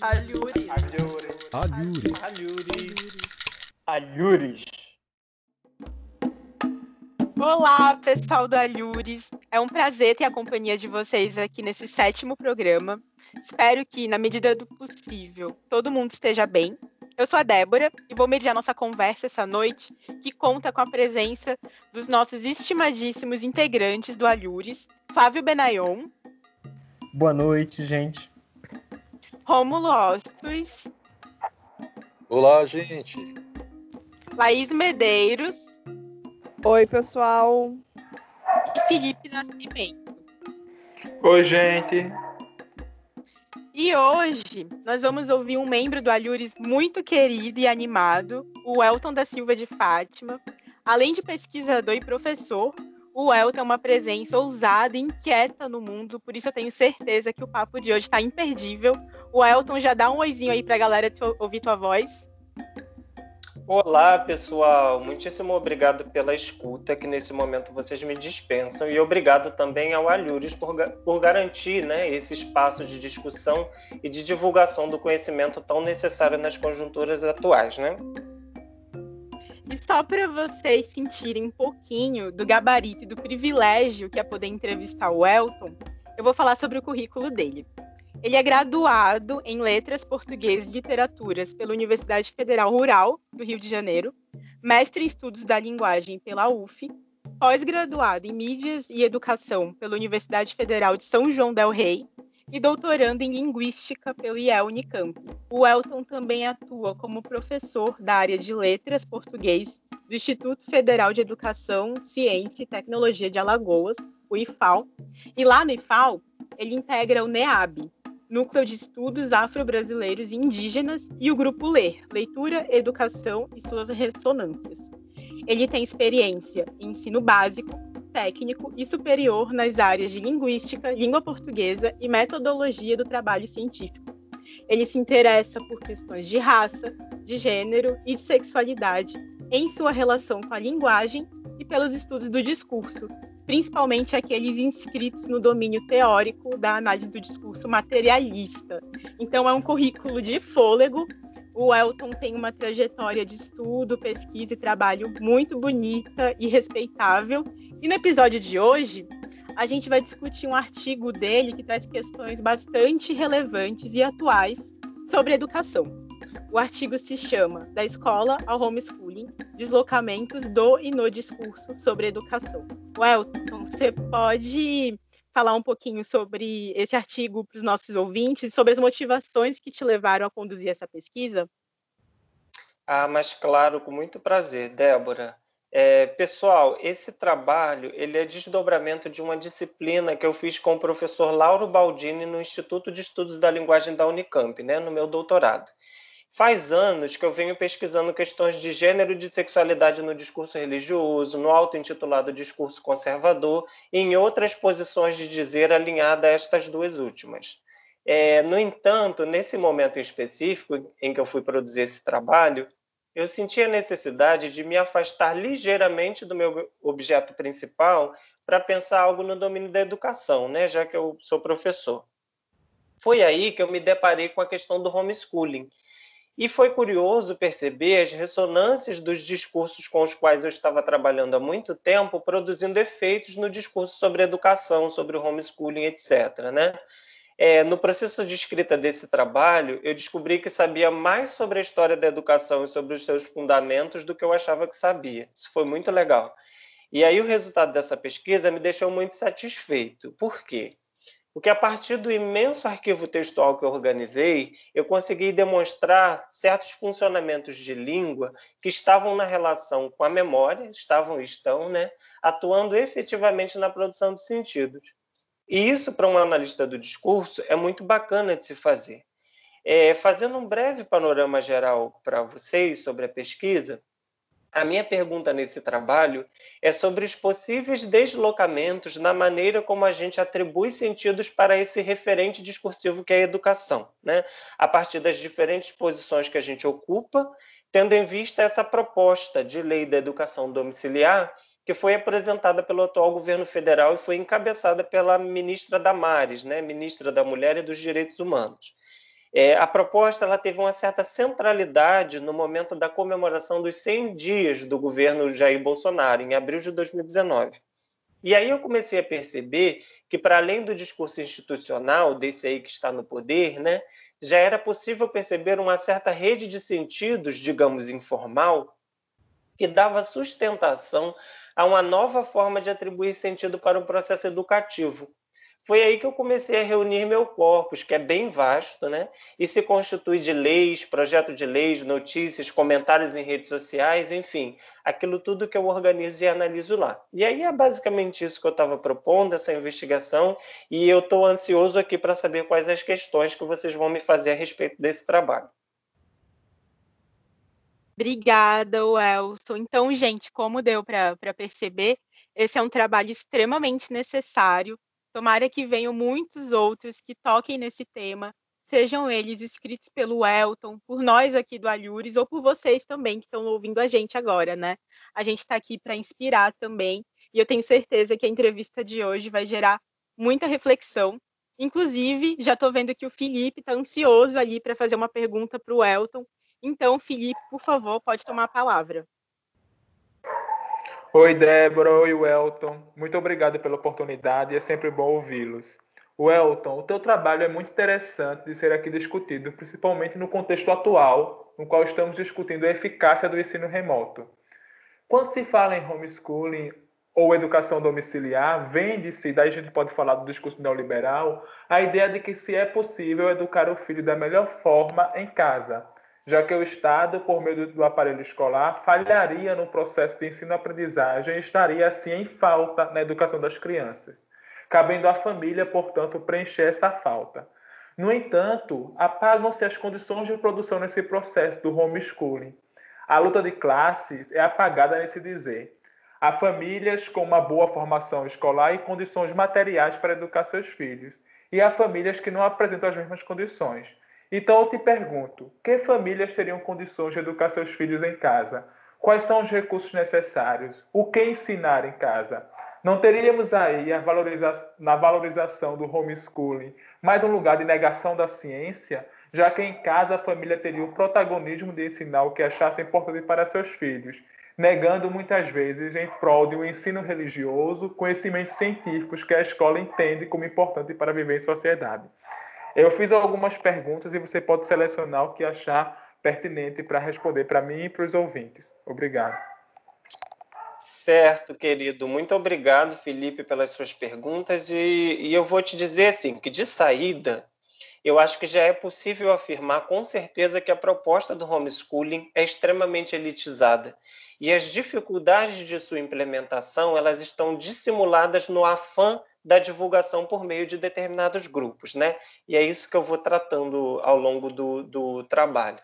Alhures. Alhures. Alhures. Alhures. Alhures. Olá, pessoal do Alhures. É um prazer ter a companhia de vocês aqui nesse sétimo programa. Espero que, na medida do possível, todo mundo esteja bem. Eu sou a Débora e vou mediar nossa conversa essa noite, que conta com a presença dos nossos estimadíssimos integrantes do Alhures, Flávio Benayon. Boa noite, gente. Rômulo Ostos. Olá, gente. Laís Medeiros. Oi, pessoal. E Felipe Nascimento. Oi, gente. E hoje nós vamos ouvir um membro do Alhures muito querido e animado, o Elton da Silva de Fátima. Além de pesquisador e professor, o Elton é uma presença ousada e inquieta no mundo, por isso eu tenho certeza que o papo de hoje está imperdível. O Elton já dá um oizinho aí para a galera ouvir tua voz. Olá, pessoal. Muitíssimo obrigado pela escuta que nesse momento vocês me dispensam e obrigado também ao Alhures por, por garantir né, esse espaço de discussão e de divulgação do conhecimento tão necessário nas conjunturas atuais, né? E só para vocês sentirem um pouquinho do gabarito e do privilégio que é poder entrevistar o Elton, eu vou falar sobre o currículo dele. Ele é graduado em Letras Português e Literaturas pela Universidade Federal Rural do Rio de Janeiro, mestre em Estudos da Linguagem pela UF, pós-graduado em Mídias e Educação pela Universidade Federal de São João del Rei e doutorando em Linguística pelo IEL Unicamp. O Elton também atua como professor da área de Letras Português do Instituto Federal de Educação, Ciência e Tecnologia de Alagoas, o IFAL, e lá no IFAL ele integra o NEAB, Núcleo de Estudos Afro-Brasileiros e Indígenas, e o Grupo LER, Leitura, Educação e suas Ressonâncias. Ele tem experiência em ensino básico, técnico e superior nas áreas de linguística, língua portuguesa e metodologia do trabalho científico. Ele se interessa por questões de raça, de gênero e de sexualidade em sua relação com a linguagem e pelos estudos do discurso, principalmente aqueles inscritos no domínio teórico da análise do discurso materialista. Então, é um currículo de fôlego. O Elton tem uma trajetória de estudo, pesquisa e trabalho muito bonita e respeitável. E no episódio de hoje, a gente vai discutir um artigo dele que traz questões bastante relevantes e atuais sobre educação. O artigo se chama Da Escola ao Homeschooling: Deslocamentos do e no Discurso sobre Educação. Welton, você pode falar um pouquinho sobre esse artigo para os nossos ouvintes, sobre as motivações que te levaram a conduzir essa pesquisa? Ah, mas claro, com muito prazer, Débora. É, pessoal, esse trabalho ele é desdobramento de uma disciplina que eu fiz com o professor Lauro Baldini no Instituto de Estudos da Linguagem da Unicamp, né, no meu doutorado. Faz anos que eu venho pesquisando questões de gênero e de sexualidade no discurso religioso, no auto-intitulado discurso conservador e em outras posições de dizer alinhada a estas duas últimas. É, no entanto, nesse momento específico em que eu fui produzir esse trabalho, eu senti a necessidade de me afastar ligeiramente do meu objeto principal para pensar algo no domínio da educação, né, já que eu sou professor. Foi aí que eu me deparei com a questão do homeschooling e foi curioso perceber as ressonâncias dos discursos com os quais eu estava trabalhando há muito tempo, produzindo efeitos no discurso sobre educação, sobre homeschooling, etc. Né? É, no processo de escrita desse trabalho, eu descobri que sabia mais sobre a história da educação e sobre os seus fundamentos do que eu achava que sabia. Isso foi muito legal. E aí o resultado dessa pesquisa me deixou muito satisfeito. Por quê? Porque a partir do imenso arquivo textual que eu organizei, eu consegui demonstrar certos funcionamentos de língua que estavam na relação com a memória, estavam e estão, né, atuando efetivamente na produção de sentidos. E isso, para um analista do discurso, é muito bacana de se fazer. É, fazendo um breve panorama geral para vocês sobre a pesquisa, a minha pergunta nesse trabalho é sobre os possíveis deslocamentos na maneira como a gente atribui sentidos para esse referente discursivo que é a educação, né? a partir das diferentes posições que a gente ocupa, tendo em vista essa proposta de lei da educação domiciliar que foi apresentada pelo atual governo federal e foi encabeçada pela ministra Damares, né? ministra da Mulher e dos Direitos Humanos. É, a proposta ela teve uma certa centralidade no momento da comemoração dos 100 dias do governo Jair Bolsonaro, em abril de 2019. E aí eu comecei a perceber que, para além do discurso institucional, desse aí que está no poder, né, já era possível perceber uma certa rede de sentidos, digamos, informal, que dava sustentação a uma nova forma de atribuir sentido para o processo educativo, foi aí que eu comecei a reunir meu corpus, que é bem vasto, né? E se constitui de leis, projeto de leis, notícias, comentários em redes sociais, enfim, aquilo tudo que eu organizo e analiso lá. E aí é basicamente isso que eu estava propondo, essa investigação, e eu estou ansioso aqui para saber quais as questões que vocês vão me fazer a respeito desse trabalho. Obrigada, Welson. Então, gente, como deu para perceber, esse é um trabalho extremamente necessário Tomara que venham muitos outros que toquem nesse tema, sejam eles escritos pelo Elton, por nós aqui do Alhures, ou por vocês também que estão ouvindo a gente agora, né? A gente está aqui para inspirar também, e eu tenho certeza que a entrevista de hoje vai gerar muita reflexão. Inclusive, já estou vendo que o Felipe está ansioso ali para fazer uma pergunta para o Elton. Então, Felipe, por favor, pode tomar a palavra. Oi, Débora. Oi, Welton. Muito obrigado pela oportunidade. É sempre bom ouvi-los. Welton, o teu trabalho é muito interessante de ser aqui discutido, principalmente no contexto atual, no qual estamos discutindo a eficácia do ensino remoto. Quando se fala em homeschooling ou educação domiciliar, vende-se, daí a gente pode falar do discurso neoliberal, a ideia de que se é possível educar o filho da melhor forma em casa, já que o Estado, por meio do aparelho escolar, falharia no processo de ensino-aprendizagem e estaria, assim, em falta na educação das crianças, cabendo à família, portanto, preencher essa falta. No entanto, apagam-se as condições de produção nesse processo do homeschooling. A luta de classes é apagada nesse dizer. Há famílias com uma boa formação escolar e condições materiais para educar seus filhos, e há famílias que não apresentam as mesmas condições então eu te pergunto: que famílias teriam condições de educar seus filhos em casa? Quais são os recursos necessários? O que ensinar em casa? Não teríamos aí valoriza na valorização do homeschooling mais um lugar de negação da ciência, já que em casa a família teria o protagonismo de ensinar o que achasse importante para seus filhos, negando muitas vezes em prol de um ensino religioso, conhecimentos científicos que a escola entende como importante para viver em sociedade. Eu fiz algumas perguntas e você pode selecionar o que achar pertinente para responder para mim e para os ouvintes. Obrigado. Certo, querido. Muito obrigado, Felipe, pelas suas perguntas. E, e, eu vou te dizer assim, que de saída, eu acho que já é possível afirmar com certeza que a proposta do homeschooling é extremamente elitizada. E as dificuldades de sua implementação, elas estão dissimuladas no afã da divulgação por meio de determinados grupos, né? E é isso que eu vou tratando ao longo do, do trabalho.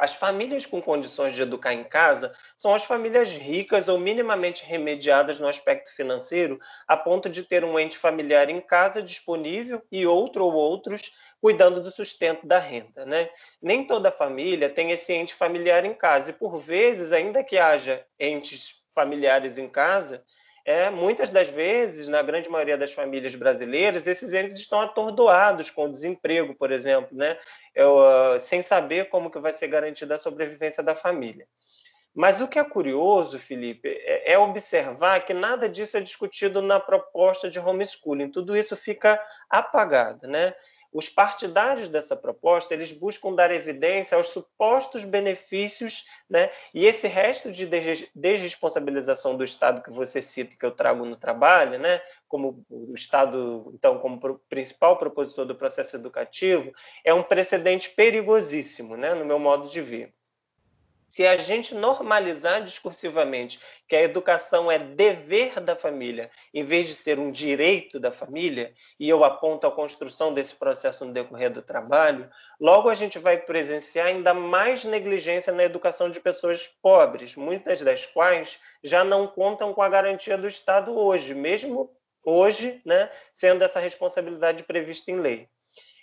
As famílias com condições de educar em casa são as famílias ricas ou minimamente remediadas no aspecto financeiro, a ponto de ter um ente familiar em casa disponível e outro ou outros cuidando do sustento da renda. Né? Nem toda família tem esse ente familiar em casa, e por vezes, ainda que haja entes familiares em casa, é, muitas das vezes, na grande maioria das famílias brasileiras, esses entes estão atordoados com o desemprego, por exemplo, né? Eu, uh, sem saber como que vai ser garantida a sobrevivência da família. Mas o que é curioso, Felipe, é, é observar que nada disso é discutido na proposta de homeschooling. Tudo isso fica apagado, né? Os partidários dessa proposta, eles buscam dar evidência aos supostos benefícios, né? E esse resto de desresponsabilização do Estado que você cita, que eu trago no trabalho, né? Como o Estado, então, como principal propositor do processo educativo, é um precedente perigosíssimo, né? No meu modo de ver. Se a gente normalizar discursivamente que a educação é dever da família, em vez de ser um direito da família, e eu aponto a construção desse processo no decorrer do trabalho, logo a gente vai presenciar ainda mais negligência na educação de pessoas pobres, muitas das quais já não contam com a garantia do Estado hoje, mesmo hoje, né, sendo essa responsabilidade prevista em lei.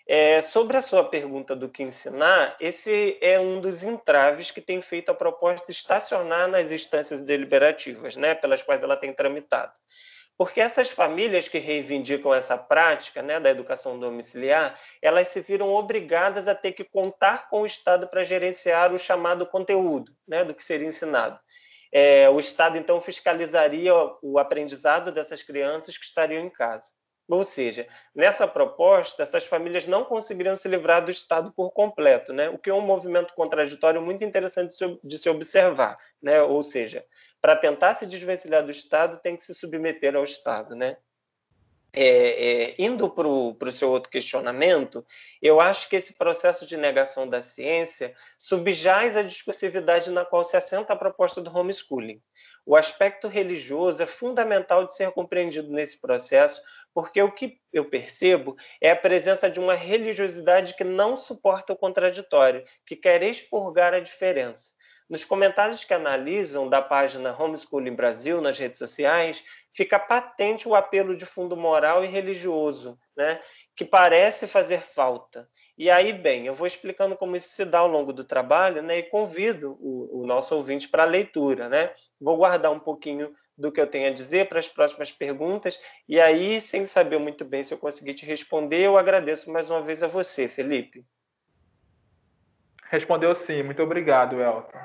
É, sobre a sua pergunta do que ensinar, esse é um dos entraves que tem feito a proposta estacionar nas instâncias deliberativas, né, pelas quais ela tem tramitado. Porque essas famílias que reivindicam essa prática né, da educação domiciliar, elas se viram obrigadas a ter que contar com o Estado para gerenciar o chamado conteúdo né, do que seria ensinado. É, o Estado, então, fiscalizaria o aprendizado dessas crianças que estariam em casa. Ou seja, nessa proposta, essas famílias não conseguiriam se livrar do Estado por completo, né? o que é um movimento contraditório muito interessante de se observar. Né? Ou seja, para tentar se desvencilhar do Estado, tem que se submeter ao Estado. Né? É, é, indo para o seu outro questionamento, eu acho que esse processo de negação da ciência subjaz a discursividade na qual se assenta a proposta do homeschooling. O aspecto religioso é fundamental de ser compreendido nesse processo, porque o que eu percebo é a presença de uma religiosidade que não suporta o contraditório, que quer expurgar a diferença. Nos comentários que analisam da página Homeschooling Brasil nas redes sociais, fica patente o apelo de fundo moral e religioso, né, que parece fazer falta. E aí, bem, eu vou explicando como isso se dá ao longo do trabalho, né, e convido o, o nosso ouvinte para a leitura, né. Vou guardar um pouquinho do que eu tenho a dizer para as próximas perguntas, e aí, sem saber muito bem se eu conseguir te responder, eu agradeço mais uma vez a você, Felipe. Respondeu sim, muito obrigado, Elton.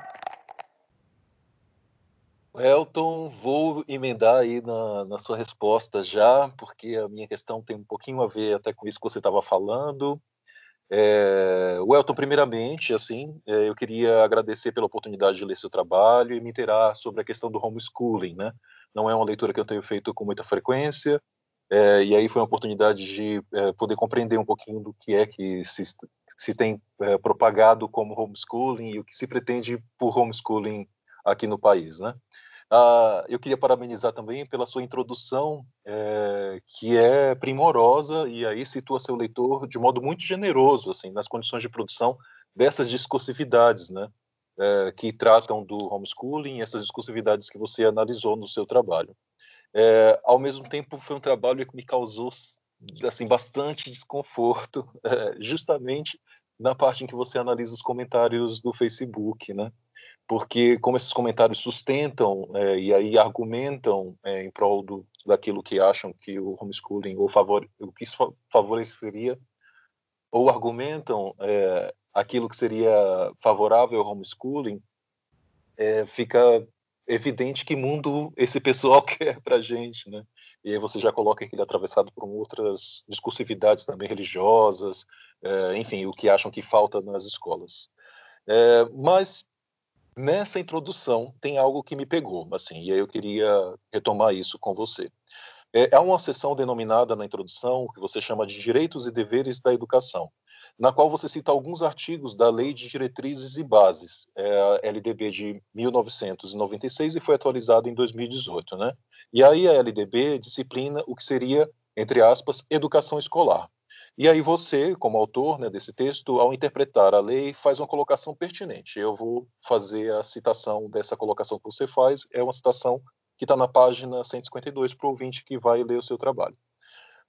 Elton, vou emendar aí na, na, sua resposta já, porque a minha questão tem um pouquinho a ver até com isso que você estava falando. É, Elton, primeiramente, assim, é, eu queria agradecer pela oportunidade de ler seu trabalho e me interar sobre a questão do homeschooling, né? Não é uma leitura que eu tenho feito com muita frequência, é, e aí foi uma oportunidade de poder compreender um pouquinho do que é que se, se tem propagado como homeschooling e o que se pretende por homeschooling aqui no país, né? Ah, eu queria parabenizar também pela sua introdução, é, que é primorosa e aí situa seu leitor de modo muito generoso, assim, nas condições de produção dessas discursividades, né? É, que tratam do homeschooling, essas discursividades que você analisou no seu trabalho. É, ao mesmo tempo, foi um trabalho que me causou assim bastante desconforto, justamente na parte em que você analisa os comentários do Facebook, né? Porque como esses comentários sustentam é, e aí argumentam é, em prol do, daquilo que acham que o homeschooling ou favor, o que isso favoreceria ou argumentam é, aquilo que seria favorável ao homeschooling, é, fica evidente que mundo esse pessoal quer para gente, né? E aí você já coloca ele atravessado por outras discursividades também religiosas, é, enfim, o que acham que falta nas escolas. É, mas Nessa introdução tem algo que me pegou, assim, e aí eu queria retomar isso com você. É, há uma seção denominada na introdução que você chama de Direitos e Deveres da Educação, na qual você cita alguns artigos da Lei de Diretrizes e Bases, é, LDB de 1996 e foi atualizada em 2018, né? E aí a LDB disciplina o que seria, entre aspas, educação escolar. E aí você, como autor né, desse texto, ao interpretar a lei, faz uma colocação pertinente. Eu vou fazer a citação dessa colocação que você faz, é uma citação que está na página 152 para o ouvinte que vai ler o seu trabalho.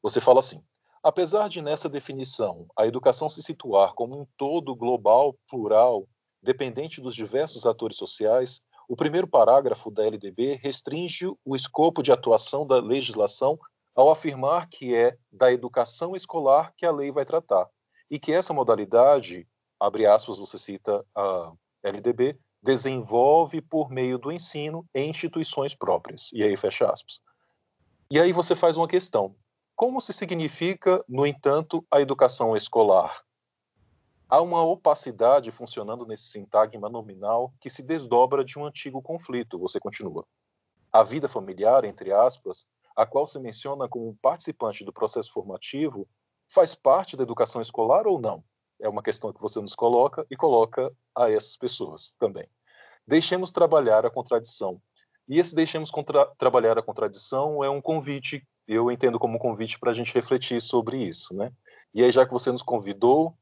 Você fala assim: apesar de nessa definição a educação se situar como um todo global, plural, dependente dos diversos atores sociais, o primeiro parágrafo da LDB restringe o escopo de atuação da legislação ao afirmar que é da educação escolar que a lei vai tratar e que essa modalidade, abre aspas, você cita a LDB, desenvolve por meio do ensino em instituições próprias. E aí fecha aspas. E aí você faz uma questão. Como se significa, no entanto, a educação escolar? Há uma opacidade funcionando nesse sintagma nominal que se desdobra de um antigo conflito, você continua. A vida familiar, entre aspas, a qual se menciona como participante do processo formativo, faz parte da educação escolar ou não? É uma questão que você nos coloca e coloca a essas pessoas também. Deixemos trabalhar a contradição. E esse deixemos trabalhar a contradição é um convite, eu entendo como um convite para a gente refletir sobre isso, né? E aí, já que você nos convidou,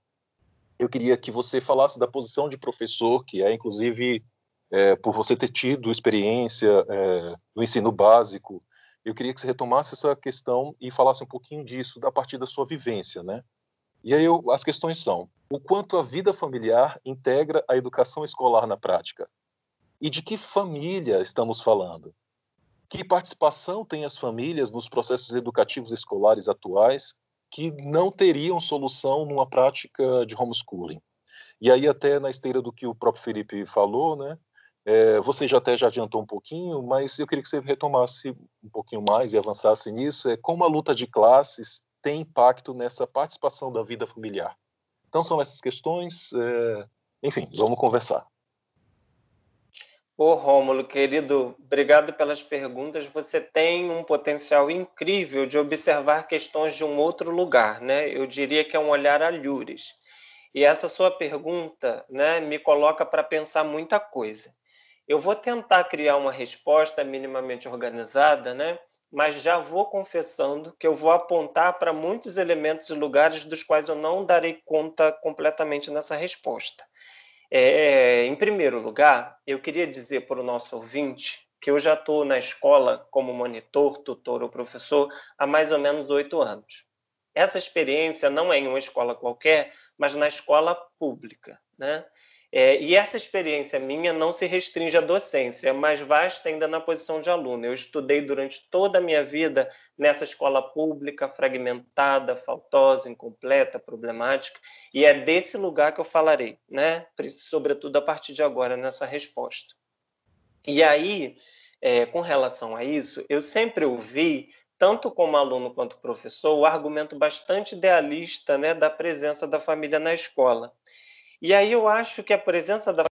eu queria que você falasse da posição de professor, que é, inclusive, é, por você ter tido experiência é, no ensino básico, eu queria que você retomasse essa questão e falasse um pouquinho disso a partir da sua vivência, né? E aí eu, as questões são: o quanto a vida familiar integra a educação escolar na prática? E de que família estamos falando? Que participação têm as famílias nos processos educativos escolares atuais que não teriam solução numa prática de homeschooling? E aí, até na esteira do que o próprio Felipe falou, né? É, você já até já adiantou um pouquinho, mas eu queria que você retomasse um pouquinho mais e avançasse nisso. É como a luta de classes tem impacto nessa participação da vida familiar. Então, são essas questões. É... Enfim, vamos conversar. Ô, Rômulo, querido, obrigado pelas perguntas. Você tem um potencial incrível de observar questões de um outro lugar, né? Eu diria que é um olhar alhures. E essa sua pergunta né, me coloca para pensar muita coisa. Eu vou tentar criar uma resposta minimamente organizada, né? mas já vou confessando que eu vou apontar para muitos elementos e lugares dos quais eu não darei conta completamente nessa resposta. É, em primeiro lugar, eu queria dizer para o nosso ouvinte que eu já estou na escola como monitor, tutor ou professor há mais ou menos oito anos. Essa experiência não é em uma escola qualquer, mas na escola pública. Né? É, e essa experiência minha não se restringe à docência, é mais vasta ainda na posição de aluno. Eu estudei durante toda a minha vida nessa escola pública, fragmentada, faltosa, incompleta, problemática, e é desse lugar que eu falarei, né? sobretudo a partir de agora, nessa resposta. E aí, é, com relação a isso, eu sempre ouvi tanto como aluno quanto professor, o argumento bastante idealista né, da presença da família na escola. E aí eu acho que a presença da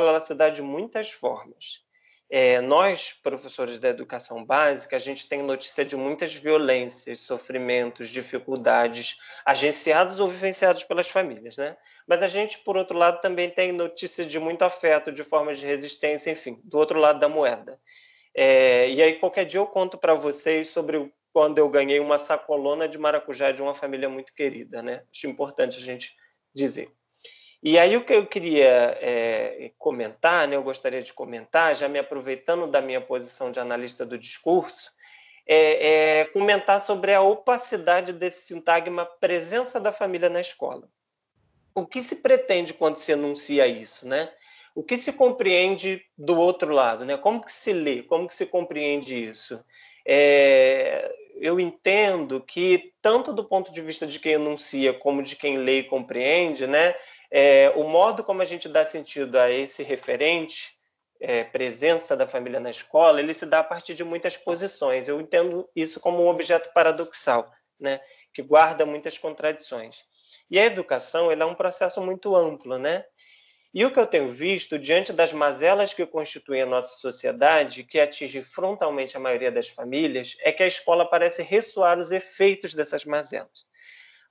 família se dá de muitas formas. É, nós, professores da educação básica, a gente tem notícia de muitas violências, sofrimentos, dificuldades, agenciados ou vivenciados pelas famílias, né? Mas a gente, por outro lado, também tem notícia de muito afeto, de formas de resistência, enfim, do outro lado da moeda. É, e aí, qualquer dia eu conto para vocês sobre quando eu ganhei uma sacolona de maracujá de uma família muito querida, né? Acho importante a gente dizer. E aí, o que eu queria é, comentar, né, eu gostaria de comentar, já me aproveitando da minha posição de analista do discurso, é, é comentar sobre a opacidade desse sintagma presença da família na escola. O que se pretende quando se anuncia isso, né? o que se compreende do outro lado, né? Como que se lê, como que se compreende isso? É, eu entendo que tanto do ponto de vista de quem enuncia como de quem lê e compreende, né? É, o modo como a gente dá sentido a esse referente, é, presença da família na escola, ele se dá a partir de muitas posições. Eu entendo isso como um objeto paradoxal, né? Que guarda muitas contradições. E a educação, é um processo muito amplo, né? E o que eu tenho visto, diante das mazelas que constituem a nossa sociedade, que atinge frontalmente a maioria das famílias, é que a escola parece ressoar os efeitos dessas mazelas.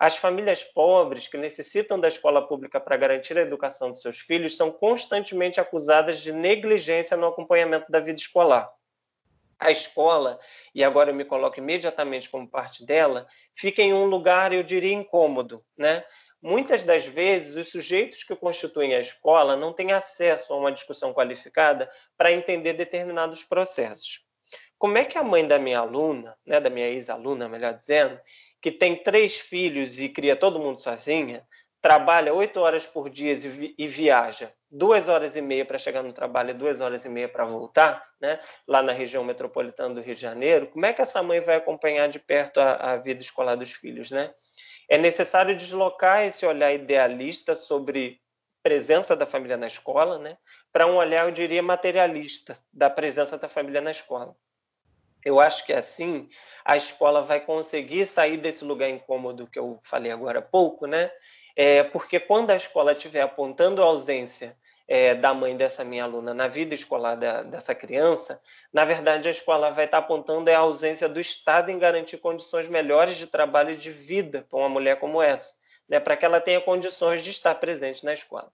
As famílias pobres, que necessitam da escola pública para garantir a educação de seus filhos, são constantemente acusadas de negligência no acompanhamento da vida escolar. A escola, e agora eu me coloco imediatamente como parte dela, fica em um lugar, eu diria, incômodo, né? Muitas das vezes, os sujeitos que constituem a escola não têm acesso a uma discussão qualificada para entender determinados processos. Como é que a mãe da minha aluna, né, da minha ex-aluna, melhor dizendo, que tem três filhos e cria todo mundo sozinha, trabalha oito horas por dia e viaja duas horas e meia para chegar no trabalho e duas horas e meia para voltar, né, lá na região metropolitana do Rio de Janeiro, como é que essa mãe vai acompanhar de perto a, a vida escolar dos filhos, né? É necessário deslocar esse olhar idealista sobre presença da família na escola, né, para um olhar, eu diria, materialista da presença da família na escola. Eu acho que assim a escola vai conseguir sair desse lugar incômodo que eu falei agora há pouco, né? É, porque quando a escola estiver apontando a ausência é, da mãe dessa minha aluna na vida escolar da, dessa criança, na verdade a escola vai estar apontando a ausência do Estado em garantir condições melhores de trabalho e de vida para uma mulher como essa, né, para que ela tenha condições de estar presente na escola.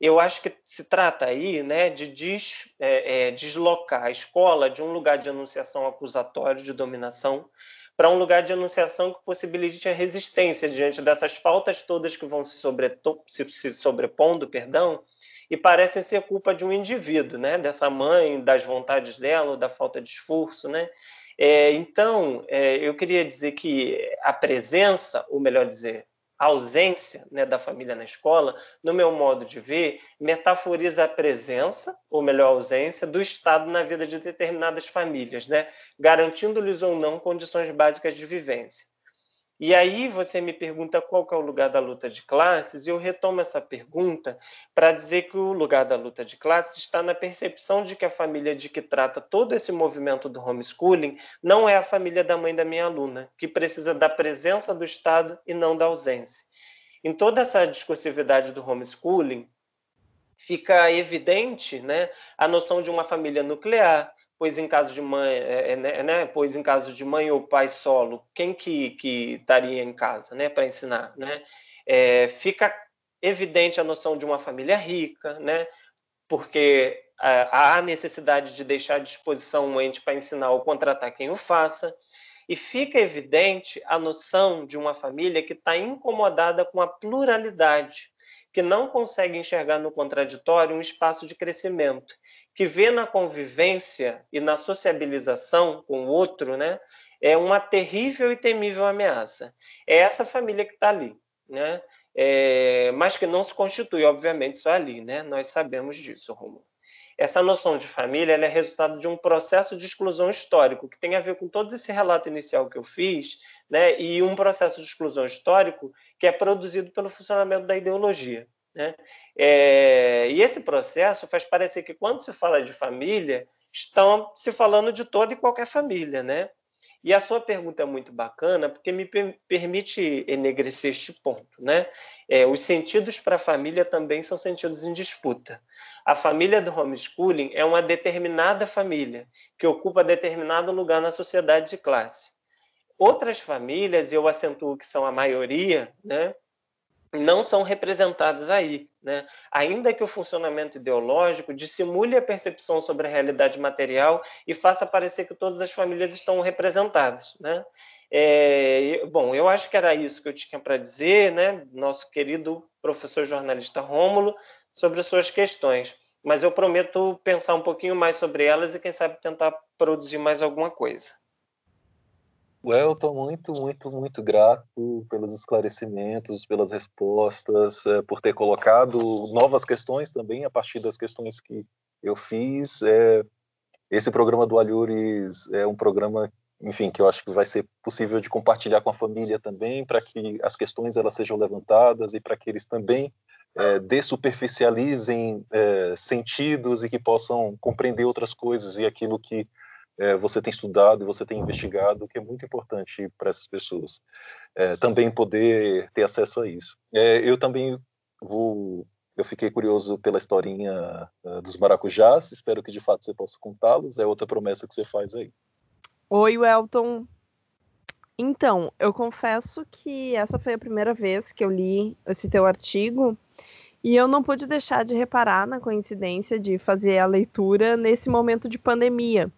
Eu acho que se trata aí né, de des, é, é, deslocar a escola de um lugar de anunciação acusatório, de dominação, para um lugar de anunciação que possibilite a resistência diante dessas faltas todas que vão se, se, se sobrepondo, perdão, e parecem ser culpa de um indivíduo, né? Dessa mãe, das vontades dela, ou da falta de esforço, né? É, então, é, eu queria dizer que a presença, ou melhor dizer, ausência né, da família na escola, no meu modo de ver, metaforiza a presença, ou melhor, a ausência, do Estado na vida de determinadas famílias, né, garantindo-lhes ou não condições básicas de vivência. E aí você me pergunta qual é o lugar da luta de classes, e eu retomo essa pergunta para dizer que o lugar da luta de classes está na percepção de que a família de que trata todo esse movimento do homeschooling não é a família da mãe da minha aluna, que precisa da presença do Estado e não da ausência. Em toda essa discursividade do homeschooling, fica evidente né, a noção de uma família nuclear, pois em caso de mãe, é, é, né, né, pois em caso de mãe ou pai solo, quem que, que estaria em casa, né, para ensinar, né? É, fica evidente a noção de uma família rica, né? Porque há necessidade de deixar à disposição um ente para ensinar ou contratar quem o faça. E fica evidente a noção de uma família que está incomodada com a pluralidade, que não consegue enxergar no contraditório um espaço de crescimento, que vê na convivência e na sociabilização com o outro, né, é uma terrível e temível ameaça. É essa família que está ali, né, é, mas que não se constitui, obviamente, só ali, né, nós sabemos disso, Romulo. Essa noção de família é resultado de um processo de exclusão histórico, que tem a ver com todo esse relato inicial que eu fiz, né, e um processo de exclusão histórico que é produzido pelo funcionamento da ideologia. Né? É, e esse processo faz parecer que, quando se fala de família, estão se falando de toda e qualquer família, né? E a sua pergunta é muito bacana, porque me permite enegrecer este ponto. Né? É, os sentidos para a família também são sentidos em disputa. A família do homeschooling é uma determinada família, que ocupa determinado lugar na sociedade de classe. Outras famílias, eu acentuo que são a maioria, né? não são representadas aí. Né? Ainda que o funcionamento ideológico dissimule a percepção sobre a realidade material e faça parecer que todas as famílias estão representadas. Né? É, bom, eu acho que era isso que eu tinha para dizer, né? nosso querido professor jornalista Rômulo, sobre as suas questões. Mas eu prometo pensar um pouquinho mais sobre elas e, quem sabe, tentar produzir mais alguma coisa. Well, estou muito, muito, muito grato pelos esclarecimentos, pelas respostas, é, por ter colocado novas questões também a partir das questões que eu fiz. É, esse programa do Alhures é um programa, enfim, que eu acho que vai ser possível de compartilhar com a família também, para que as questões elas sejam levantadas e para que eles também é, dessuperficializem é, sentidos e que possam compreender outras coisas e aquilo que é, você tem estudado e você tem investigado, que é muito importante para essas pessoas. É, também poder ter acesso a isso. É, eu também vou. Eu fiquei curioso pela historinha uh, dos maracujás, espero que de fato você possa contá-los. É outra promessa que você faz aí. Oi, Welton. Então, eu confesso que essa foi a primeira vez que eu li esse teu artigo e eu não pude deixar de reparar na coincidência de fazer a leitura nesse momento de pandemia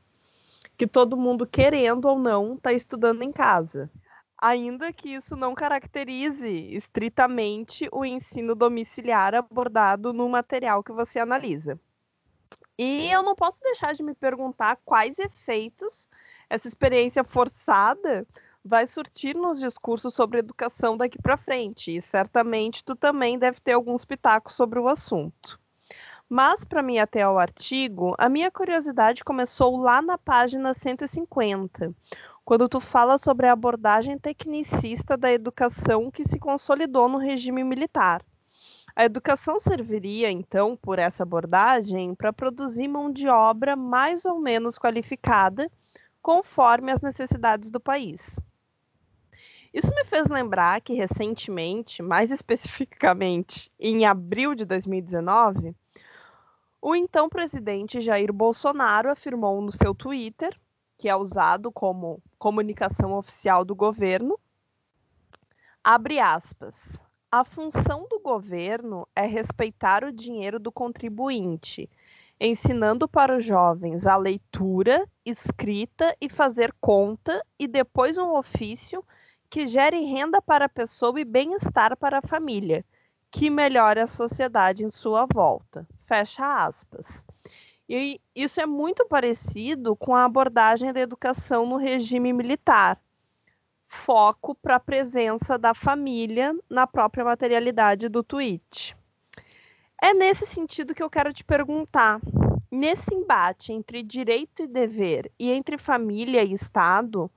que todo mundo, querendo ou não, está estudando em casa. Ainda que isso não caracterize estritamente o ensino domiciliar abordado no material que você analisa. E eu não posso deixar de me perguntar quais efeitos essa experiência forçada vai surtir nos discursos sobre educação daqui para frente. E certamente tu também deve ter alguns pitacos sobre o assunto. Mas, para mim, até ao artigo, a minha curiosidade começou lá na página 150, quando tu fala sobre a abordagem tecnicista da educação que se consolidou no regime militar. A educação serviria, então, por essa abordagem, para produzir mão de obra mais ou menos qualificada, conforme as necessidades do país. Isso me fez lembrar que recentemente, mais especificamente em abril de 2019, o então presidente Jair Bolsonaro afirmou no seu Twitter, que é usado como comunicação oficial do governo, abre aspas. A função do governo é respeitar o dinheiro do contribuinte, ensinando para os jovens a leitura, escrita e fazer conta e depois um ofício que gere renda para a pessoa e bem-estar para a família, que melhore a sociedade em sua volta. Fecha aspas. E isso é muito parecido com a abordagem da educação no regime militar. foco para a presença da família na própria materialidade do tweet. É nesse sentido que eu quero te perguntar: nesse embate entre direito e dever e entre família e Estado,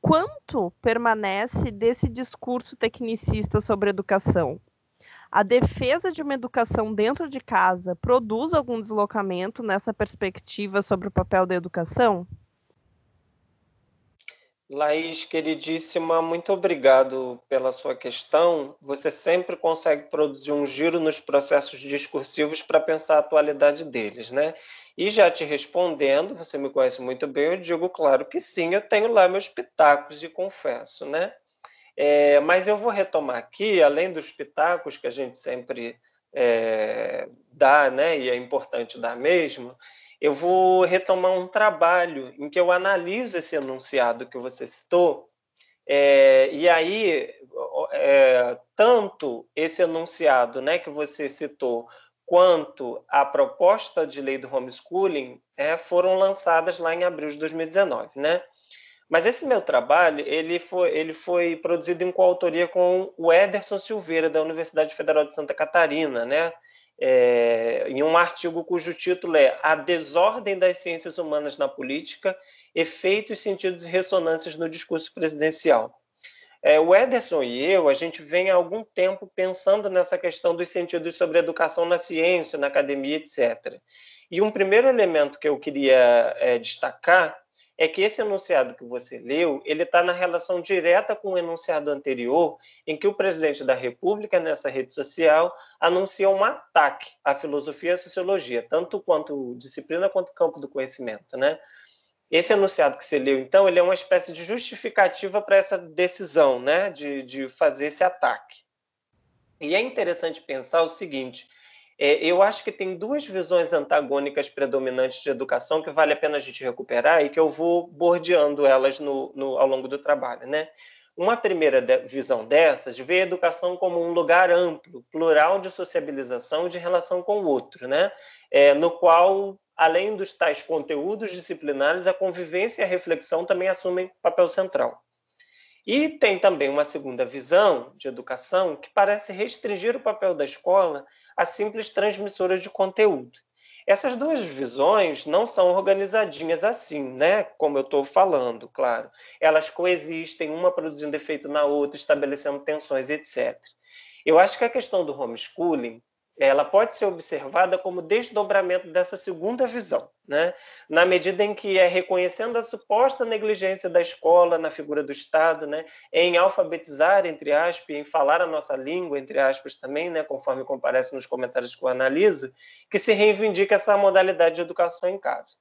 quanto permanece desse discurso tecnicista sobre educação? A defesa de uma educação dentro de casa produz algum deslocamento nessa perspectiva sobre o papel da educação? Laís, queridíssima, muito obrigado pela sua questão. Você sempre consegue produzir um giro nos processos discursivos para pensar a atualidade deles, né? E já te respondendo, você me conhece muito bem, eu digo, claro que sim, eu tenho lá meus pitacos e confesso, né? É, mas eu vou retomar aqui, além dos pitacos que a gente sempre é, dá, né? E é importante dar mesmo, eu vou retomar um trabalho em que eu analiso esse enunciado que você citou, é, e aí, é, tanto esse enunciado né, que você citou, quanto a proposta de lei do homeschooling é, foram lançadas lá em abril de 2019, né? Mas esse meu trabalho, ele foi, ele foi produzido em coautoria com o Ederson Silveira, da Universidade Federal de Santa Catarina, né? é, em um artigo cujo título é A Desordem das Ciências Humanas na Política, Efeitos, Sentidos e Ressonâncias no Discurso Presidencial. É, o Ederson e eu, a gente vem há algum tempo pensando nessa questão dos sentidos sobre educação na ciência, na academia, etc. E um primeiro elemento que eu queria é, destacar é que esse enunciado que você leu, ele está na relação direta com o enunciado anterior, em que o presidente da República, nessa rede social, anuncia um ataque à filosofia e à sociologia, tanto quanto disciplina quanto campo do conhecimento, né? Esse enunciado que você leu, então, ele é uma espécie de justificativa para essa decisão, né, de, de fazer esse ataque. E é interessante pensar o seguinte: é, eu acho que tem duas visões antagônicas predominantes de educação que vale a pena a gente recuperar e que eu vou bordeando elas no, no ao longo do trabalho, né? Uma primeira de, visão dessas vê a educação como um lugar amplo, plural de sociabilização e de relação com o outro, né? É, no qual, além dos tais conteúdos disciplinares, a convivência e a reflexão também assumem papel central. E tem também uma segunda visão de educação que parece restringir o papel da escola a simples transmissora de conteúdo. Essas duas visões não são organizadinhas assim, né? Como eu estou falando, claro. Elas coexistem, uma produzindo efeito na outra, estabelecendo tensões, etc. Eu acho que a questão do homeschooling ela pode ser observada como desdobramento dessa segunda visão, né? na medida em que é reconhecendo a suposta negligência da escola na figura do Estado, né? em alfabetizar, entre aspas, em falar a nossa língua, entre aspas, também, né? conforme comparece nos comentários que eu analiso, que se reivindica essa modalidade de educação em casa.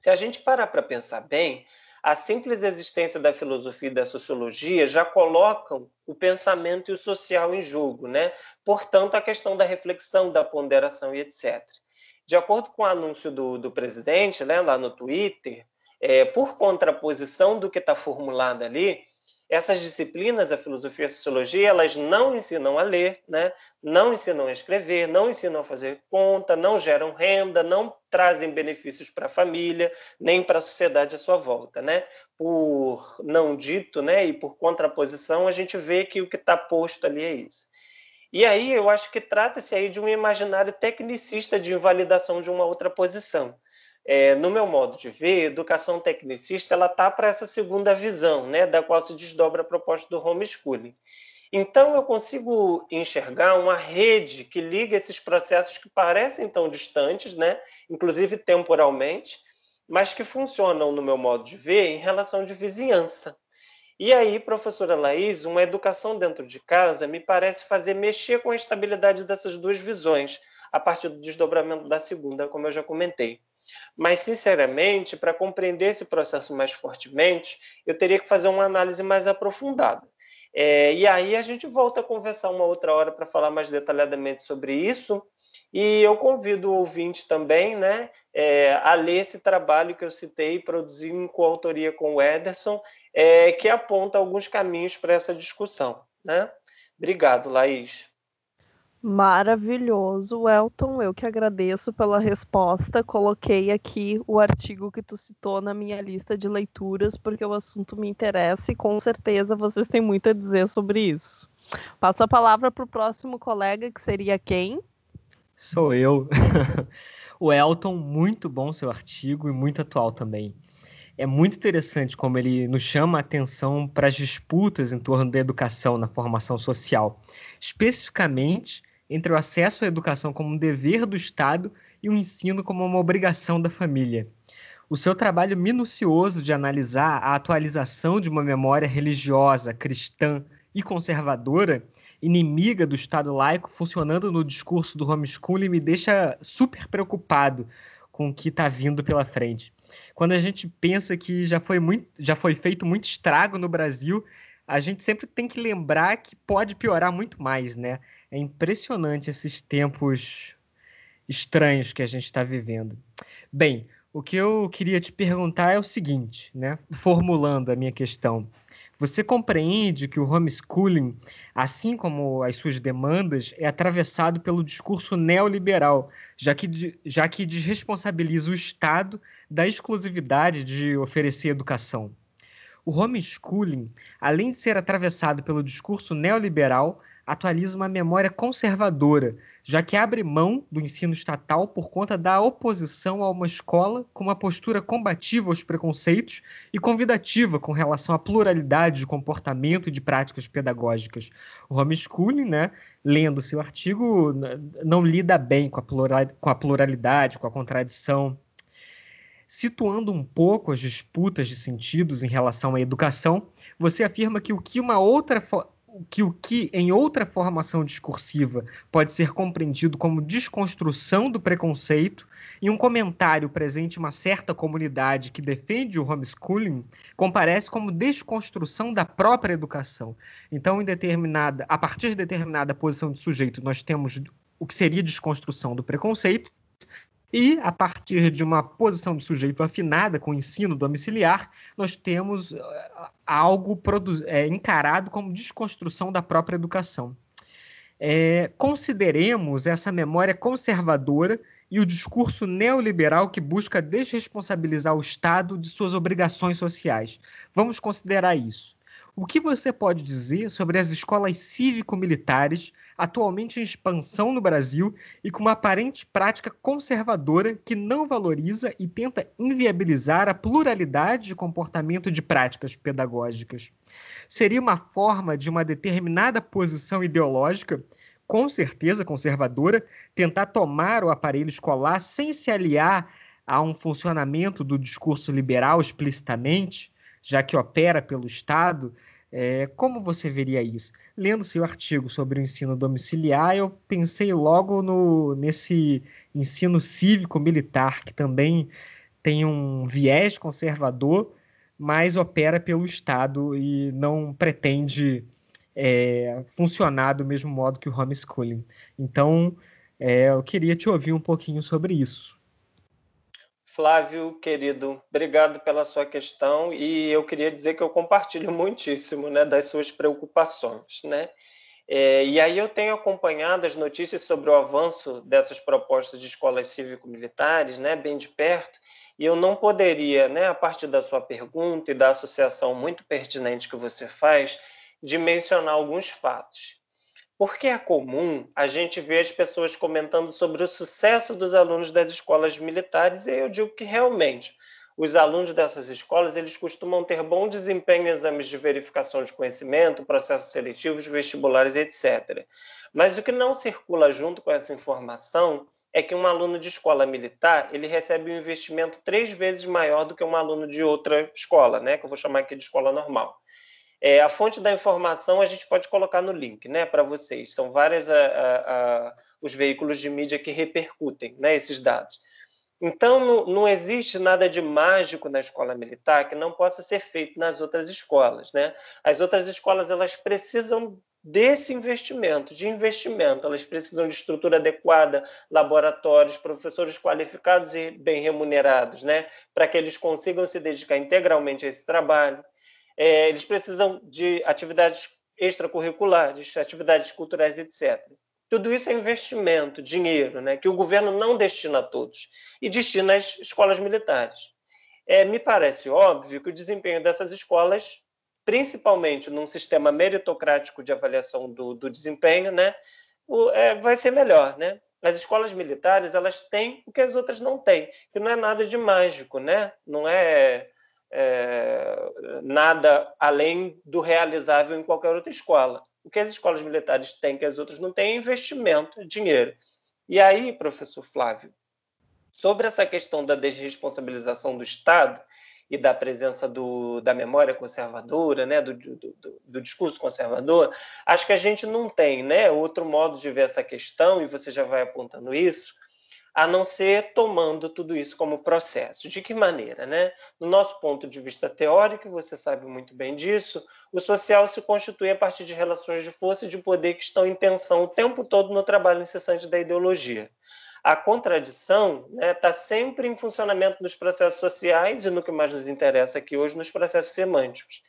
Se a gente parar para pensar bem, a simples existência da filosofia e da sociologia já colocam o pensamento e o social em jogo, né? Portanto, a questão da reflexão, da ponderação e etc. De acordo com o anúncio do, do presidente, né, lá no Twitter, é, por contraposição do que está formulado ali, essas disciplinas, a filosofia e a sociologia, elas não ensinam a ler, né? não ensinam a escrever, não ensinam a fazer conta, não geram renda, não trazem benefícios para a família, nem para a sociedade à sua volta. Né? Por não dito né? e por contraposição, a gente vê que o que está posto ali é isso. E aí eu acho que trata-se aí de um imaginário tecnicista de invalidação de uma outra posição é, no meu modo de ver, educação tecnicista ela está para essa segunda visão, né, da qual se desdobra a proposta do homeschooling. Então, eu consigo enxergar uma rede que liga esses processos que parecem tão distantes, né, inclusive temporalmente, mas que funcionam, no meu modo de ver, em relação de vizinhança. E aí, professora Laís, uma educação dentro de casa me parece fazer mexer com a estabilidade dessas duas visões, a partir do desdobramento da segunda, como eu já comentei. Mas, sinceramente, para compreender esse processo mais fortemente, eu teria que fazer uma análise mais aprofundada. É, e aí a gente volta a conversar uma outra hora para falar mais detalhadamente sobre isso. E eu convido o ouvinte também né, é, a ler esse trabalho que eu citei, produzi em coautoria com o Ederson, é, que aponta alguns caminhos para essa discussão. Né? Obrigado, Laís. Maravilhoso, Elton. Eu que agradeço pela resposta. Coloquei aqui o artigo que tu citou na minha lista de leituras, porque o assunto me interessa e com certeza vocês têm muito a dizer sobre isso. Passo a palavra para o próximo colega, que seria quem? Sou eu. o Elton, muito bom seu artigo e muito atual também. É muito interessante como ele nos chama a atenção para as disputas em torno da educação na formação social, especificamente entre o acesso à educação como um dever do Estado e o ensino como uma obrigação da família. O seu trabalho minucioso de analisar a atualização de uma memória religiosa, cristã e conservadora, inimiga do Estado laico, funcionando no discurso do homeschooling, me deixa super preocupado com o que está vindo pela frente. Quando a gente pensa que já foi, muito, já foi feito muito estrago no Brasil, a gente sempre tem que lembrar que pode piorar muito mais, né? É impressionante esses tempos estranhos que a gente está vivendo. Bem, o que eu queria te perguntar é o seguinte, né? Formulando a minha questão. Você compreende que o homeschooling, assim como as suas demandas, é atravessado pelo discurso neoliberal, já que, já que desresponsabiliza o Estado da exclusividade de oferecer educação? O homeschooling, além de ser atravessado pelo discurso neoliberal, atualiza uma memória conservadora, já que abre mão do ensino estatal por conta da oposição a uma escola com uma postura combativa aos preconceitos e convidativa com relação à pluralidade de comportamento e de práticas pedagógicas. O homeschooling, né, lendo seu artigo, não lida bem com a pluralidade, com a contradição. Situando um pouco as disputas de sentidos em relação à educação, você afirma que o que uma outra que o que em outra formação discursiva pode ser compreendido como desconstrução do preconceito, e um comentário presente uma certa comunidade que defende o homeschooling comparece como desconstrução da própria educação. Então, em determinada, a partir de determinada posição de sujeito, nós temos o que seria desconstrução do preconceito, e, a partir de uma posição de sujeito afinada com o ensino domiciliar, nós temos eh, algo é, encarado como desconstrução da própria educação. É, consideremos essa memória conservadora e o discurso neoliberal que busca desresponsabilizar o Estado de suas obrigações sociais. Vamos considerar isso. O que você pode dizer sobre as escolas cívico-militares atualmente em expansão no Brasil e com uma aparente prática conservadora que não valoriza e tenta inviabilizar a pluralidade de comportamento de práticas pedagógicas. Seria uma forma de uma determinada posição ideológica com certeza conservadora, tentar tomar o aparelho escolar sem se aliar a um funcionamento do discurso liberal explicitamente, já que opera pelo Estado, é, como você veria isso? Lendo seu artigo sobre o ensino domiciliar, eu pensei logo no, nesse ensino cívico-militar, que também tem um viés conservador, mas opera pelo Estado e não pretende é, funcionar do mesmo modo que o homeschooling. Então, é, eu queria te ouvir um pouquinho sobre isso. Flávio, querido, obrigado pela sua questão e eu queria dizer que eu compartilho muitíssimo né, das suas preocupações. Né? É, e aí eu tenho acompanhado as notícias sobre o avanço dessas propostas de escolas cívico-militares, né, bem de perto, e eu não poderia, né, a partir da sua pergunta e da associação muito pertinente que você faz, de mencionar alguns fatos. Porque é comum a gente ver as pessoas comentando sobre o sucesso dos alunos das escolas militares, e eu digo que realmente os alunos dessas escolas eles costumam ter bom desempenho em exames de verificação de conhecimento, processos seletivos, vestibulares, etc. Mas o que não circula junto com essa informação é que um aluno de escola militar ele recebe um investimento três vezes maior do que um aluno de outra escola, né? Que eu vou chamar aqui de escola normal. É, a fonte da informação a gente pode colocar no link, né, para vocês. São vários os veículos de mídia que repercutem, né, esses dados. Então, não, não, existe nada de mágico na escola militar que não possa ser feito nas outras escolas, né? As outras escolas elas precisam desse investimento, de investimento. Elas precisam de estrutura adequada, laboratórios, professores qualificados e bem remunerados, né? Para que eles consigam se dedicar integralmente a esse trabalho é, eles precisam de atividades extracurriculares, atividades culturais, etc. Tudo isso é investimento, dinheiro, né, que o governo não destina a todos e destina às escolas militares. É, me parece óbvio que o desempenho dessas escolas, principalmente num sistema meritocrático de avaliação do, do desempenho, né, o, é, vai ser melhor, né? As escolas militares elas têm o que as outras não têm, que não é nada de mágico, né? Não é, é nada além do realizável em qualquer outra escola. O que as escolas militares têm que as outras não têm é investimento, dinheiro. E aí, professor Flávio, sobre essa questão da desresponsabilização do Estado e da presença do, da memória conservadora, né, do, do, do, discurso conservador, acho que a gente não tem né, outro modo de ver essa questão, e você já vai apontando isso, a não ser tomando tudo isso como processo. De que maneira? Né? No nosso ponto de vista teórico, você sabe muito bem disso, o social se constitui a partir de relações de força e de poder que estão em tensão o tempo todo no trabalho incessante da ideologia a contradição está né, tá sempre em funcionamento nos processos sociais e no que mais nos interessa aqui hoje, nos processos semânticos.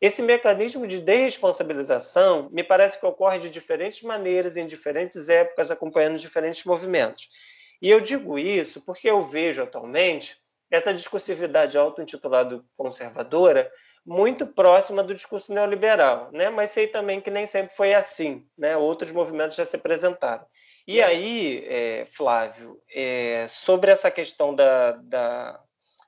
Esse mecanismo de desresponsabilização me parece que ocorre de diferentes maneiras, em diferentes épocas, acompanhando diferentes movimentos. E eu digo isso porque eu vejo atualmente essa discursividade auto-intitulada conservadora muito próxima do discurso neoliberal, né? mas sei também que nem sempre foi assim, né? outros movimentos já se apresentaram. E aí, é, Flávio, é, sobre essa questão da, da,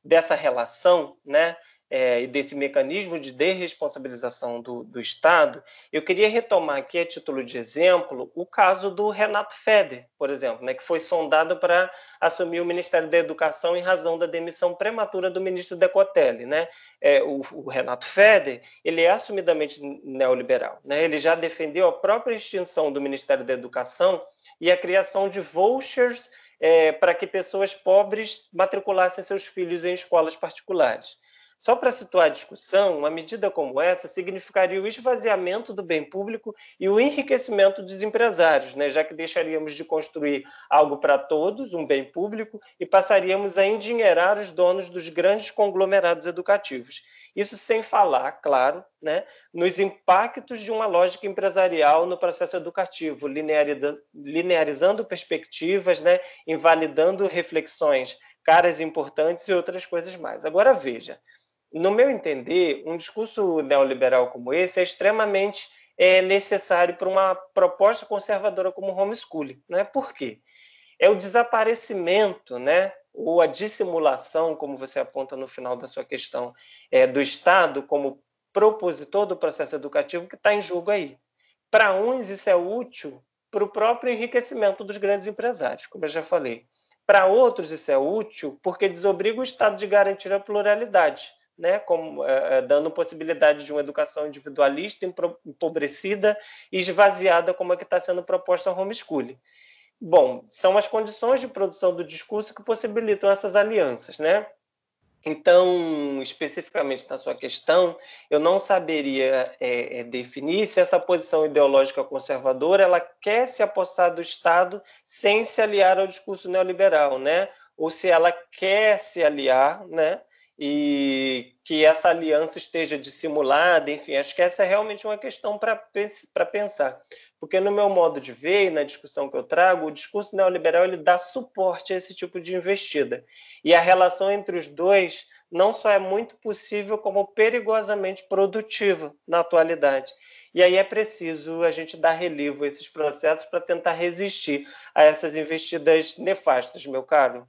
dessa relação, né, é, e desse mecanismo de desresponsabilização do, do Estado, eu queria retomar aqui, a título de exemplo, o caso do Renato Feder, por exemplo, né, que foi sondado para assumir o Ministério da Educação em razão da demissão prematura do ministro Decotelli. Né? É, o, o, Renato Feder ele é assumidamente neoliberal. Né? Ele já defendeu a própria extinção do Ministério da Educação e a criação de vouchers é, para que pessoas pobres matriculassem seus filhos em escolas particulares. Só para situar a discussão, uma medida como essa significaria o esvaziamento do bem público e o enriquecimento dos empresários, né? já que deixaríamos de construir algo para todos, um bem público, e passaríamos a endinheirar os donos dos grandes conglomerados educativos. Isso sem falar, claro, né, nos impactos de uma lógica empresarial no processo educativo, linearizando perspectivas, né, invalidando reflexões caras importantes e outras coisas mais. Agora veja, no meu entender, um discurso neoliberal como esse é extremamente é, necessário para uma proposta conservadora como o homeschooling. Né? Por quê? É o desaparecimento, né? ou a dissimulação, como você aponta no final da sua questão, é, do Estado como propositor do processo educativo que está em jogo aí. Para uns, isso é útil para o próprio enriquecimento dos grandes empresários, como eu já falei. Para outros, isso é útil porque desobriga o Estado de garantir a pluralidade né, como, é, dando possibilidade de uma educação individualista, empobrecida e esvaziada, como é que está sendo proposta ao homeschooling. Bom, são as condições de produção do discurso que possibilitam essas alianças, né? Então, especificamente na sua questão, eu não saberia é, definir se essa posição ideológica conservadora ela quer se apossar do Estado sem se aliar ao discurso neoliberal, né? Ou se ela quer se aliar, né? E que essa aliança esteja dissimulada, enfim, acho que essa é realmente uma questão para pensar. Porque no meu modo de ver e na discussão que eu trago, o discurso neoliberal ele dá suporte a esse tipo de investida. E a relação entre os dois não só é muito possível, como perigosamente produtiva na atualidade. E aí é preciso a gente dar relevo a esses processos para tentar resistir a essas investidas nefastas, meu caro.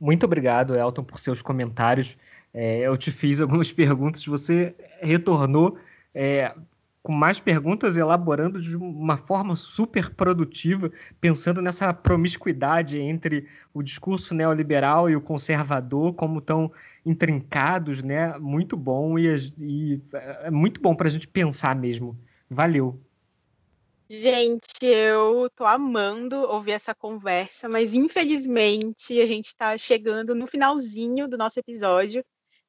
Muito obrigado, Elton, por seus comentários. É, eu te fiz algumas perguntas, você retornou é, com mais perguntas, elaborando de uma forma super produtiva, pensando nessa promiscuidade entre o discurso neoliberal e o conservador, como estão intrincados, né? Muito bom e, e é muito bom para a gente pensar mesmo. Valeu. Gente, eu tô amando ouvir essa conversa, mas infelizmente a gente está chegando no finalzinho do nosso episódio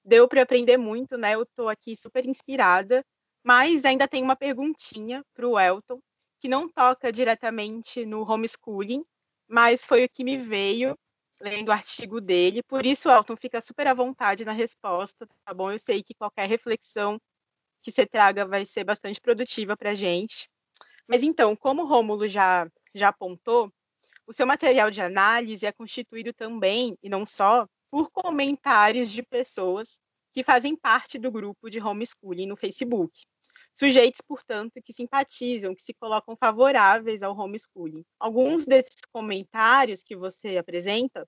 deu para aprender muito, né? Eu estou aqui super inspirada, mas ainda tem uma perguntinha para o Elton, que não toca diretamente no homeschooling, mas foi o que me veio lendo o artigo dele. Por isso, Elton, fica super à vontade na resposta, tá bom? Eu sei que qualquer reflexão que você traga vai ser bastante produtiva para a gente. Mas então, como o Rômulo já já apontou, o seu material de análise é constituído também, e não só, por comentários de pessoas que fazem parte do grupo de homeschooling no Facebook. Sujeitos, portanto, que simpatizam, que se colocam favoráveis ao homeschooling. Alguns desses comentários que você apresenta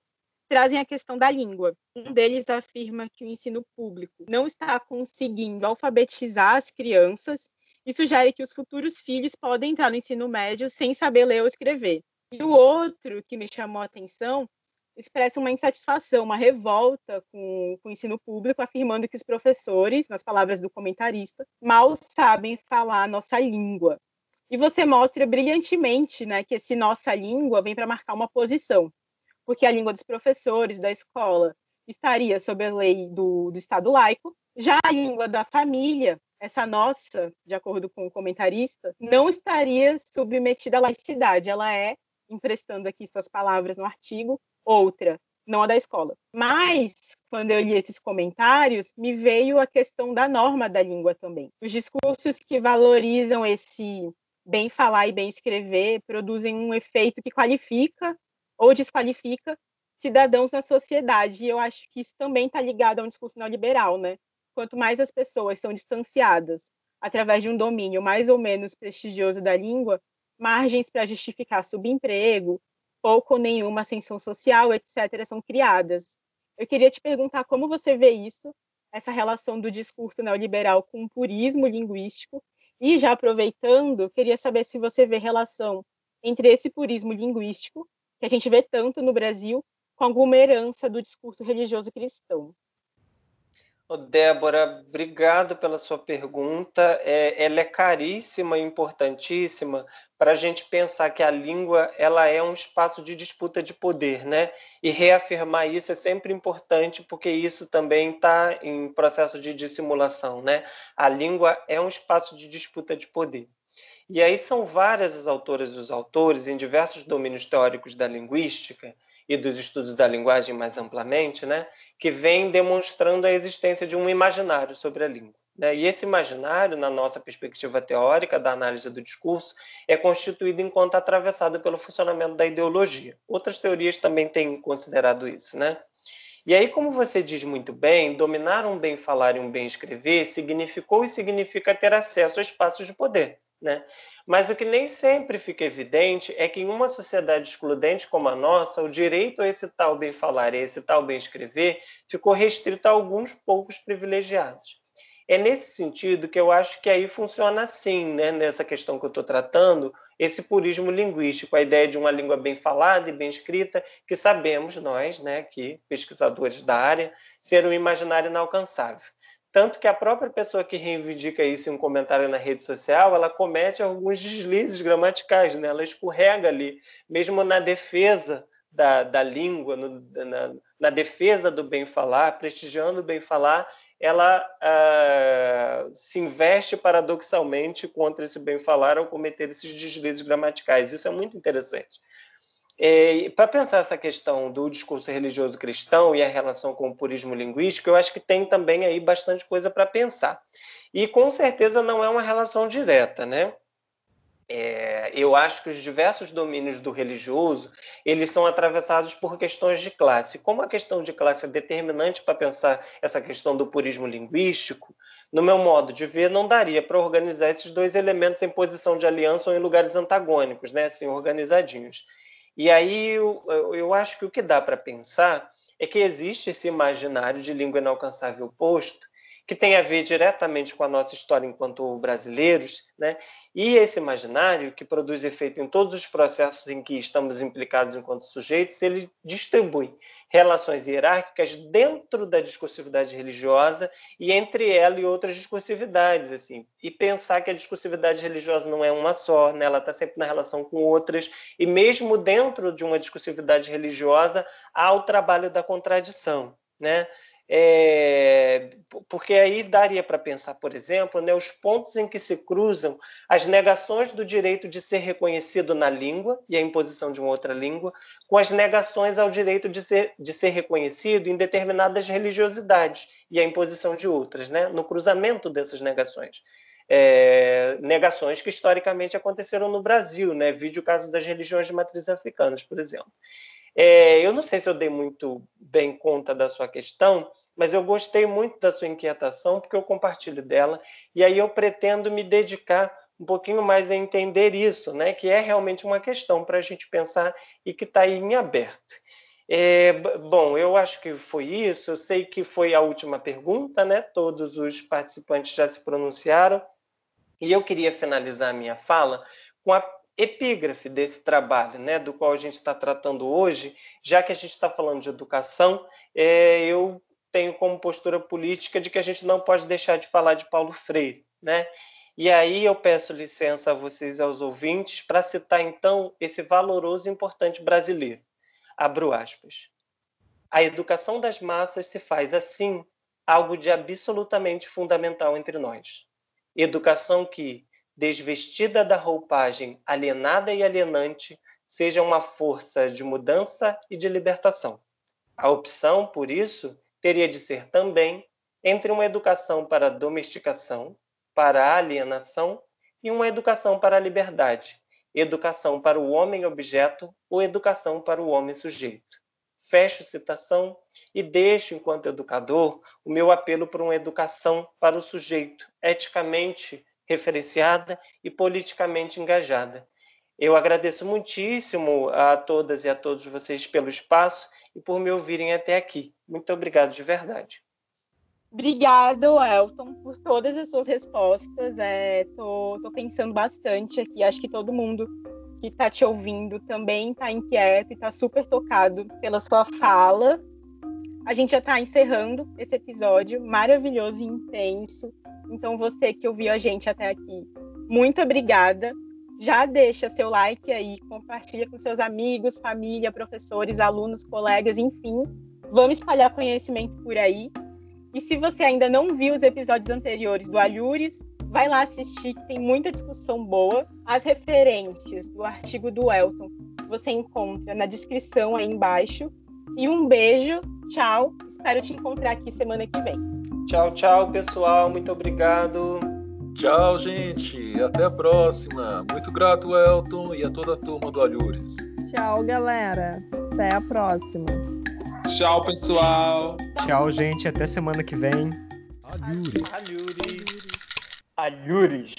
trazem a questão da língua. Um deles afirma que o ensino público não está conseguindo alfabetizar as crianças e sugere que os futuros filhos podem entrar no ensino médio sem saber ler ou escrever. E o outro que me chamou a atenção expressa uma insatisfação, uma revolta com, com, o ensino público, afirmando que os professores, nas palavras do comentarista, mal sabem falar a nossa língua. E você mostra brilhantemente né, que esse nossa língua vem para marcar uma posição, porque a língua dos professores da escola estaria sob a lei do, do Estado laico, já a língua da família, essa nossa, de acordo com o comentarista, não estaria submetida à laicidade, ela é emprestando aqui suas palavras no artigo, outra, não a da escola. Mas, quando eu li esses comentários, me veio a questão da norma da língua também. Os discursos que valorizam esse bem falar e bem escrever produzem um efeito que qualifica ou desqualifica cidadãos na sociedade. E eu acho que isso também está ligado a um discurso neoliberal, né? Quanto mais as pessoas são distanciadas através de um domínio mais ou menos prestigioso da língua, margens para justificar subemprego, ou nenhuma ascensão social, etc., são criadas. Eu queria te perguntar como você vê isso, essa relação do discurso neoliberal com o purismo linguístico, e já aproveitando, queria saber se você vê relação entre esse purismo linguístico, que a gente vê tanto no Brasil, com alguma herança do discurso religioso cristão. Oh, Débora, obrigado pela sua pergunta. É, ela é caríssima e importantíssima para a gente pensar que a língua ela é um espaço de disputa de poder, né? E reafirmar isso é sempre importante porque isso também está em processo de dissimulação, né? A língua é um espaço de disputa de poder. E aí são várias as autoras e os autores em diversos domínios teóricos da linguística e dos estudos da linguagem mais amplamente, né, que vêm demonstrando a existência de um imaginário sobre a língua. Né? E esse imaginário, na nossa perspectiva teórica da análise do discurso, é constituído enquanto atravessado pelo funcionamento da ideologia. Outras teorias também têm considerado isso, né? E aí, como você diz muito bem, dominar um bem falar e um bem escrever significou e significa ter acesso a espaços de poder. Né? Mas o que nem sempre fica evidente é que em uma sociedade excludente como a nossa, o direito a esse tal bem falar e esse tal bem escrever ficou restrito a alguns poucos privilegiados. É nesse sentido que eu acho que aí funciona assim, né, nessa questão que eu estou tratando, esse purismo linguístico, a ideia de uma língua bem falada e bem escrita, que sabemos nós, né, que pesquisadores da área, ser um imaginário inalcançável. Tanto que a própria pessoa que reivindica isso em um comentário na rede social, ela comete alguns deslizes gramaticais, né? ela escorrega ali, mesmo na defesa da, da língua, no, na, na, defesa do bem falar, prestigiando o bem falar, ela uh, se investe paradoxalmente contra esse bem falar ao cometer esses deslizes gramaticais. Isso é muito interessante. É, Para pensar essa questão do discurso religioso cristão e a relação com o purismo linguístico, eu acho que tem também aí bastante coisa para pensar. E com certeza não é uma relação direta, né? É, eu acho que os diversos domínios do religioso eles são atravessados por questões de classe. Como a questão de classe é determinante para pensar essa questão do purismo linguístico, no meu modo de ver, não daria para organizar esses dois elementos em posição de aliança ou em lugares antagônicos, né? assim, organizadinhos. E aí eu, eu acho que o que dá para pensar é que existe esse imaginário de língua inalcançável posto que tem a ver diretamente com a nossa história enquanto brasileiros, né? E esse imaginário, que produz efeito em todos os processos em que estamos implicados enquanto sujeitos, ele distribui relações hierárquicas dentro da discursividade religiosa e entre ela e outras discursividades, assim. E pensar que a discursividade religiosa não é uma só, né? Ela está sempre na relação com outras e mesmo dentro de uma discursividade religiosa há o trabalho da contradição, né? É, porque aí daria para pensar, por exemplo, né, os pontos em que se cruzam as negações do direito de ser reconhecido na língua e a imposição de uma outra língua, com as negações ao direito de ser, de ser reconhecido em determinadas religiosidades e a imposição de outras, né, no cruzamento dessas negações. é, negações que historicamente aconteceram no Brasil, né? Vídeo o caso das religiões de matriz africanas, por exemplo. É, eu não sei se eu dei muito bem conta da sua questão, mas eu gostei muito da sua inquietação, porque eu compartilho dela, e aí eu pretendo me dedicar um pouquinho mais a entender isso, né? Que é realmente uma questão para a gente pensar e que está aí em aberto. É, bom, eu acho que foi isso. Eu sei que foi a última pergunta, né? Todos os participantes já se pronunciaram. E eu queria finalizar a minha fala com a epígrafe desse trabalho, né, do qual a gente está tratando hoje, já que a gente está falando de educação, é, eu tenho como postura política de que a gente não pode deixar de falar de Paulo Freire, né? E aí eu peço licença a vocês, aos ouvintes, para citar então esse valoroso e importante brasileiro. Abro aspas. A educação das massas se faz assim algo de absolutamente fundamental entre nós. Educação que, desvestida da roupagem alienada e alienante, seja uma força de mudança e de libertação. A opção, por isso, teria de ser também entre uma educação para a domesticação, para a alienação, e uma educação para a liberdade, educação para o homem objeto ou educação para o homem sujeito. Fecho citação e deixo, enquanto educador, o meu apelo por uma educação para o sujeito, eticamente referenciada e politicamente engajada. Eu agradeço muitíssimo a todas e a todos vocês pelo espaço e por me ouvirem até aqui. Muito obrigado de verdade. Obrigado, Elton, por todas as suas respostas. É, tô, tô pensando bastante aqui. Acho que todo mundo que está te ouvindo também está inquieto e está super tocado pela sua fala. A gente já está encerrando esse episódio maravilhoso e intenso. Então, você que ouviu a gente até aqui, muito obrigada. Já deixa seu like aí, compartilha com seus amigos, família, professores, alunos, colegas, enfim. Vamos espalhar conhecimento por aí. E se você ainda não viu os episódios anteriores do Alhures, vai lá assistir, que tem muita discussão boa. As referências do artigo do Elton você encontra na descrição aí embaixo. E um beijo, tchau. Espero te encontrar aqui semana que vem. Tchau, tchau, pessoal. Muito obrigado. Tchau, gente. Até a próxima. Muito grato, Elton, e a toda a turma do Alhures. Tchau, galera. Até a próxima. Tchau, pessoal. Tchau, gente. Até semana que vem. Alhures. Alhures. Alhures.